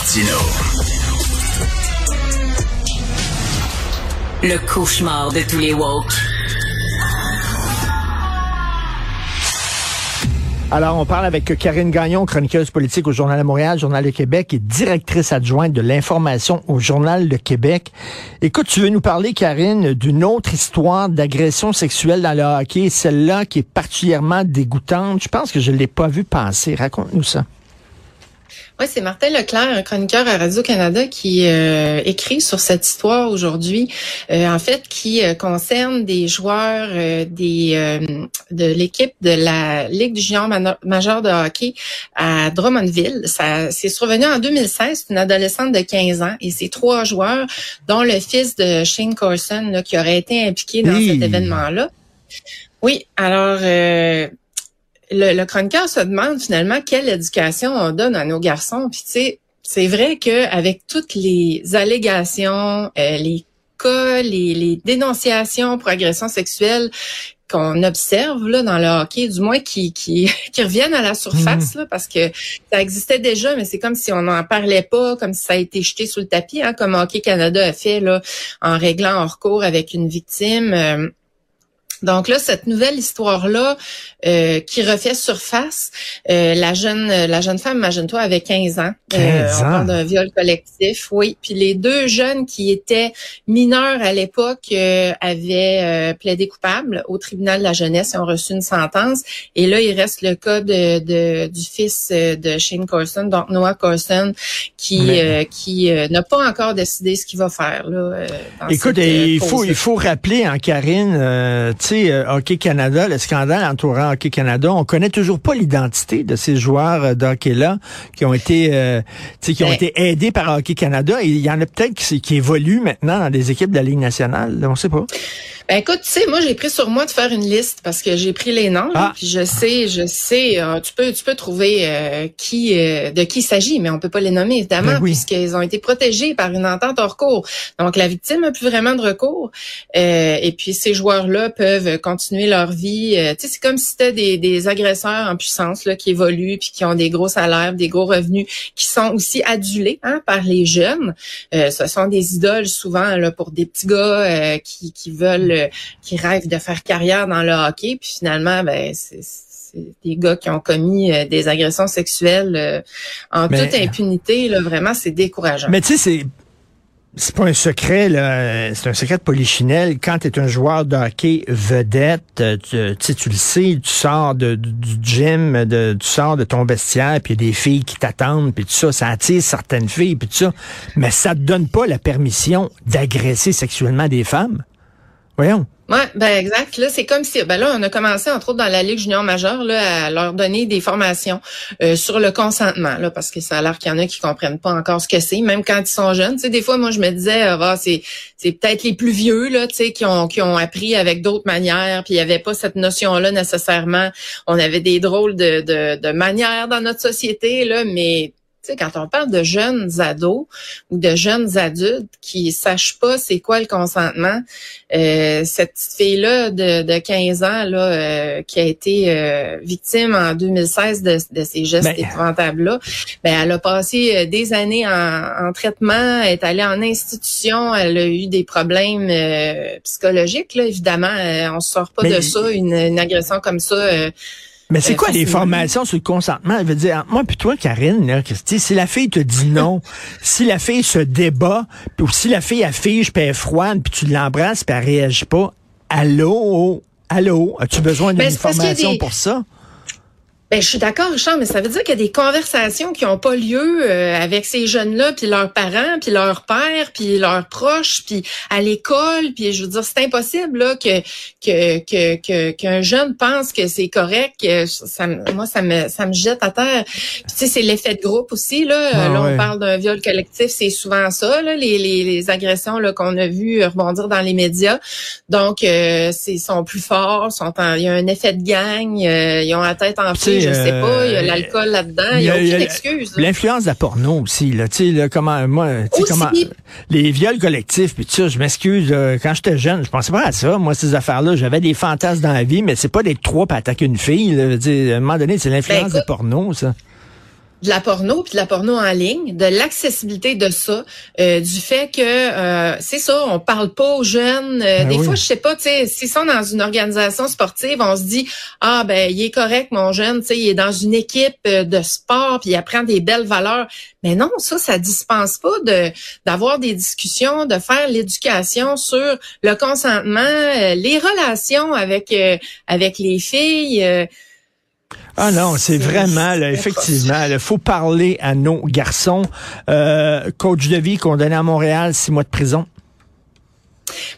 Martino. Le cauchemar de tous les woke. Alors, on parle avec Karine Gagnon, chroniqueuse politique au Journal de Montréal, Journal de Québec et directrice adjointe de l'information au Journal de Québec. Écoute, tu veux nous parler, Karine, d'une autre histoire d'agression sexuelle dans le hockey, celle-là qui est particulièrement dégoûtante. Je pense que je ne l'ai pas vu passer. Raconte-nous ça. Oui, c'est Martin Leclerc, un chroniqueur à Radio-Canada, qui euh, écrit sur cette histoire aujourd'hui, euh, en fait, qui euh, concerne des joueurs des de l'équipe de la Ligue du junior majeur de hockey à Drummondville. Ça c'est survenu en 2016, une adolescente de 15 ans, et ces trois joueurs, dont le fils de Shane Corson, qui aurait été impliqué dans cet événement-là. Oui, alors le, le chroniqueur se demande finalement quelle éducation on donne à nos garçons. Puis tu sais, c'est vrai qu'avec toutes les allégations, euh, les cas, les, les, dénonciations pour agression sexuelle qu'on observe là dans le hockey, du moins qui, qui, qui reviennent à la surface, là, parce que ça existait déjà, mais c'est comme si on n'en parlait pas, comme si ça a été jeté sous le tapis, hein, comme Hockey Canada a fait là, en réglant en recours avec une victime. Euh, donc là, cette nouvelle histoire-là euh, qui refait surface, euh, la jeune la jeune femme, imagine-toi, avait 15 ans. 15 euh, on d'un viol collectif, oui. Puis les deux jeunes qui étaient mineurs à l'époque avaient plaidé coupable au tribunal de la jeunesse et ont reçu une sentence. Et là, il reste le cas de, du fils de Shane Corson, donc Noah Corson, qui qui n'a pas encore décidé ce qu'il va faire. Là, Écoute, il faut il faut rappeler en Karine sais, euh, Hockey Canada, le scandale entourant Hockey Canada, on connaît toujours pas l'identité de ces joueurs euh, d'hockey-là qui ont été, euh, qui ont été aidés par Hockey Canada. Et il y en a peut-être qui, qui évoluent maintenant dans des équipes de la Ligue nationale. On sait pas. Ben écoute, tu sais, moi j'ai pris sur moi de faire une liste parce que j'ai pris les noms, ah. puis je sais, je sais, euh, tu peux, tu peux trouver euh, qui, euh, de qui il s'agit, mais on peut pas les nommer évidemment ben puisqu'ils ont été protégés par une entente hors cours. Donc la victime a plus vraiment de recours, et puis ces joueurs-là peuvent continuer leur vie. tu sais, c'est comme si c'était des, des agresseurs en puissance là qui évoluent puis qui ont des gros salaires, des gros revenus, qui sont aussi adulés hein, par les jeunes. ce sont des idoles souvent là pour des petits gars qui, qui veulent qui rêvent de faire carrière dans le hockey, puis finalement, ben c'est des gars qui ont commis euh, des agressions sexuelles euh, en toute impunité. Là, vraiment, c'est décourageant. Mais tu sais, c'est c'est pas un secret, là. C'est un secret de polichinelle. Quand tu es un joueur de hockey vedette, euh, tu, tu le sais, tu sors de, du gym, de, tu sors de ton vestiaire, puis il y a des filles qui t'attendent, puis tout ça, ça attire certaines filles, puis tout ça. Mais ça te donne pas la permission d'agresser sexuellement des femmes. Ouais, ben exact. Là, c'est comme si, ben là, on a commencé entre autres dans la Ligue junior majeure là, à leur donner des formations euh, sur le consentement, là, parce que ça a l'air qu'il y en a qui comprennent pas encore ce que c'est, même quand ils sont jeunes. Tu sais, des fois, moi, je me disais, ah, bah, c'est c'est peut-être les plus vieux là, tu sais, qui ont qui ont appris avec d'autres manières, puis il y avait pas cette notion-là nécessairement. On avait des drôles de de, de manières dans notre société là, mais tu sais, quand on parle de jeunes ados ou de jeunes adultes qui sachent pas c'est quoi le consentement, euh, cette petite fille-là de, de 15 ans là, euh, qui a été euh, victime en 2016 de, de ces gestes ben, épouvantables-là, ben, elle a passé euh, des années en, en, traitement, est allée en institution, elle a eu des problèmes psychologiques. Là, évidemment, on se sort pas de ça, une, une, agression comme ça mais c'est euh, quoi les formations sur le consentement? Elle veut dire, moi puis toi, Karine, là, si la fille te dit non, si la fille se débat, ou si la fille affiche, puis elle est froide, puis tu l'embrasses, puis elle réagit pas, allô, allô, as-tu besoin d'une ben, formation pour ça? Ben, je suis d'accord, Richard, mais ça veut dire qu'il y a des conversations qui n'ont pas lieu euh, avec ces jeunes-là, puis leurs parents, puis leurs pères, puis leurs proches, puis à l'école, puis je veux dire, c'est impossible là que que que qu'un jeune pense que c'est correct. ça, moi, ça me ça me jette à terre. Puis, tu sais, c'est l'effet de groupe aussi là. Ah là, on parle d'un viol collectif, c'est souvent ça, là, les, les, les agressions là qu'on a vu rebondir dans les médias. Donc, euh, c'est sont plus forts, sont il y a un effet de gang, euh, ils ont la tête en feu je sais pas, il y a euh, l'alcool là-dedans, il y a, aucune excuse. L'influence de la porno aussi, là, tu sais, comment, moi, tu sais, comment, les viols collectifs, puis ça, je m'excuse, quand j'étais jeune, je pensais pas à ça, moi, ces affaires-là, j'avais des fantasmes dans la vie, mais c'est pas d'être trois pour attaquer une fille, là, à un moment donné, c'est l'influence ben, de porno, ça. De la porno, puis de la porno en ligne, de l'accessibilité de ça, euh, du fait que euh, c'est ça, on parle pas aux jeunes. Euh, Ben des oui. fois, je sais pas, tu sais, s'ils sont dans une organisation sportive, on se dit ah ben il est correct mon jeune, tu sais, il est dans une équipe euh, de sport, puis il apprend des belles valeurs. Mais non, ça, ça dispense pas de d'avoir des discussions, de faire l'éducation sur le consentement, euh, les relations avec euh, avec les filles. Ah non, c'est vraiment, là, effectivement, il faut parler à nos garçons. Euh, coach de vie condamné à Montréal, six mois de prison.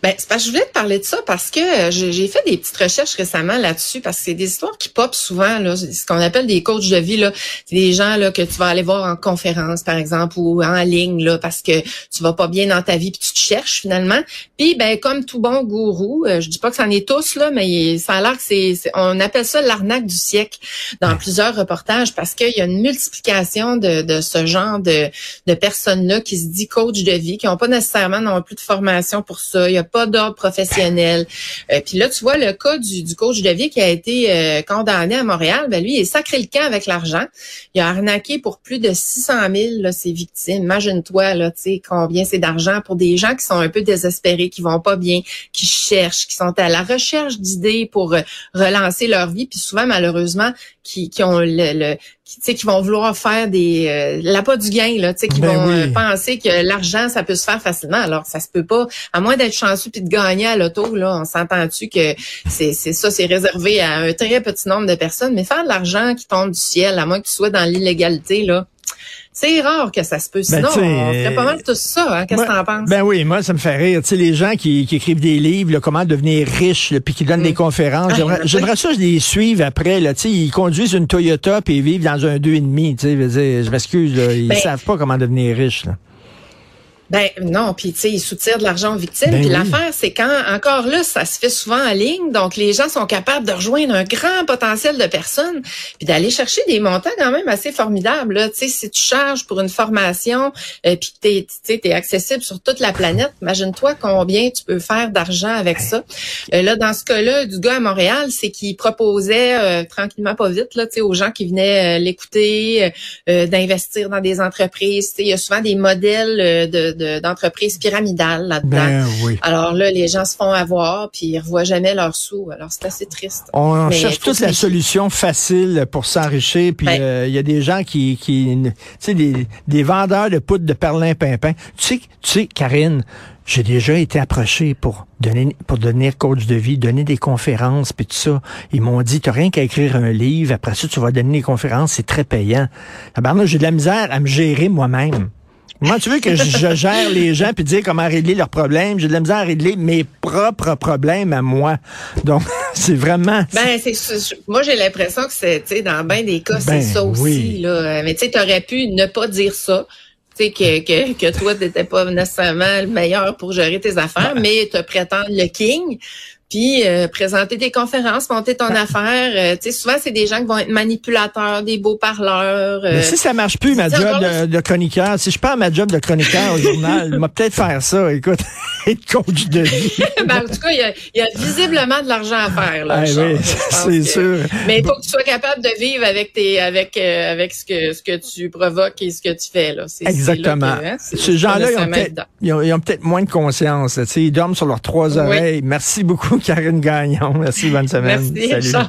Ben, c'est parce que je voulais te parler de ça parce que euh, j'ai fait des petites recherches récemment là-dessus parce que c'est des histoires qui popent souvent là, ce qu'on appelle des coachs de vie là, c'est des gens là que tu vas aller voir en conférence par exemple ou en ligne là parce que tu vas pas bien dans ta vie puis tu te cherches finalement. Puis ben comme tout bon gourou, euh, je dis pas que c'en est tous là, mais ça a l'air que c'est on appelle ça l'arnaque du siècle dans plusieurs reportages parce qu'il y a une multiplication de, de ce genre de de personnes là qui se dit coach de vie qui ont pas nécessairement non plus de formation pour ça, il y a pas d'ordre professionnel. Euh, puis là, tu vois le cas du, du coach de vie qui a été euh, condamné à Montréal, ben lui, il est sacré le camp avec l'argent. Il a arnaqué pour plus de 600 000 là, ses victimes. Imagine-toi là, tu sais combien c'est d'argent pour des gens qui sont un peu désespérés, qui vont pas bien, qui cherchent, qui sont à la recherche d'idées pour euh, relancer leur vie, puis souvent malheureusement qui, qui ont le, le qui, tu sais, qui vont vouloir faire des euh, l'appât du gain là, tu sais, qui Ben vont oui. euh, penser que l'argent ça peut se faire facilement. Alors ça se peut pas, à moins d'être chanceux puis de gagner à l'auto là. On s'entend-tu que c'est c'est ça, c'est réservé à un très petit nombre de personnes, mais faire de l'argent qui tombe du ciel, à moins que tu sois dans l'illégalité là. C'est rare que ça se peut. Sinon, tu sais, on ferait pas mal tout ça. Hein? Qu'est-ce que t'en penses? Ben oui, moi, ça me fait rire. Tu sais, les gens qui, qui écrivent des livres, là, comment devenir riche, puis qui donnent des conférences. Ah, J'aimerais, ça, je les suive après. Là, tu sais, ils conduisent une Toyota puis ils vivent dans un deux et demi. Tu sais, je m'excuse, ils Ben- savent pas comment devenir riches. Là. Ben non, puis tu sais, ils soutirent de l'argent aux victimes. Ben puis oui. l'affaire, c'est quand encore là, ça se fait souvent en ligne, donc les gens sont capables de rejoindre un grand potentiel de personnes, puis d'aller chercher des montants quand même assez formidables. Là. Tu sais, si tu charges pour une formation, euh, puis que t'es, tu sais, t'es accessible sur toute la planète, imagine-toi combien tu peux faire d'argent avec ça. Euh, là, dans ce cas-là, du gars à Montréal, c'est qu'il proposait euh, tranquillement, pas vite, là, tu sais, aux gens qui venaient euh, l'écouter, euh, d'investir dans des entreprises. Tu sais, il y a souvent des modèles euh, de, de- d'entreprises pyramidales là-dedans. Ben oui. Alors là, les gens se font avoir puis ils revoient jamais leurs sous. Alors c'est assez triste. On Mais cherche toute la solution facile pour s'enrichir. Puis Ben. euh, il y a des gens qui, qui tu sais, des, des vendeurs de poudre de perlimpinpin. Tu sais, tu sais, Karine, j'ai déjà été approché pour donner, pour devenir coach de vie, donner des conférences, puis tout ça. Ils m'ont dit, t'as rien qu'à écrire un livre. Après ça, tu vas donner des conférences. C'est très payant. Tabarnak, j'ai de la misère à me gérer moi-même. Moi, tu veux que je, je gère les gens puis dire comment régler leurs problèmes? J'ai de la misère à régler mes propres problèmes à moi. Donc, c'est vraiment... Ben, c'est moi j'ai l'impression que c'est, tu sais, dans bien des cas, Ben, c'est ça aussi oui. là. Mais tu sais, t'aurais pu ne pas dire ça. Tu sais que, que que toi t'étais pas nécessairement le meilleur pour gérer tes affaires, Ben. mais te prétendre le king. Puis euh, présenter tes conférences, monter ton affaire. euh, tu sais, souvent c'est des gens qui vont être manipulateurs, des beaux parleurs. Mais euh, si ça marche plus, ma job de, de chroniqueur, si je perds ma job de chroniqueur au journal, je vais peut-être faire ça, écoute, être coach de vie. ben, en tout cas, il y, a, y a visiblement de l'argent à faire là. Ah oui, c'est sûr. Mais il faut que tu sois capable de vivre avec tes, avec, euh, avec ce que, ce que tu provoques et ce que tu fais là. Exactement. que, hein, Ces gens-là, ils ont peut-être moins de conscience. là, tu sais, Ils dorment sur leurs trois Oui. oreilles. Merci beaucoup, Karine Gagnon. Merci, bonne semaine. Merci, Salut.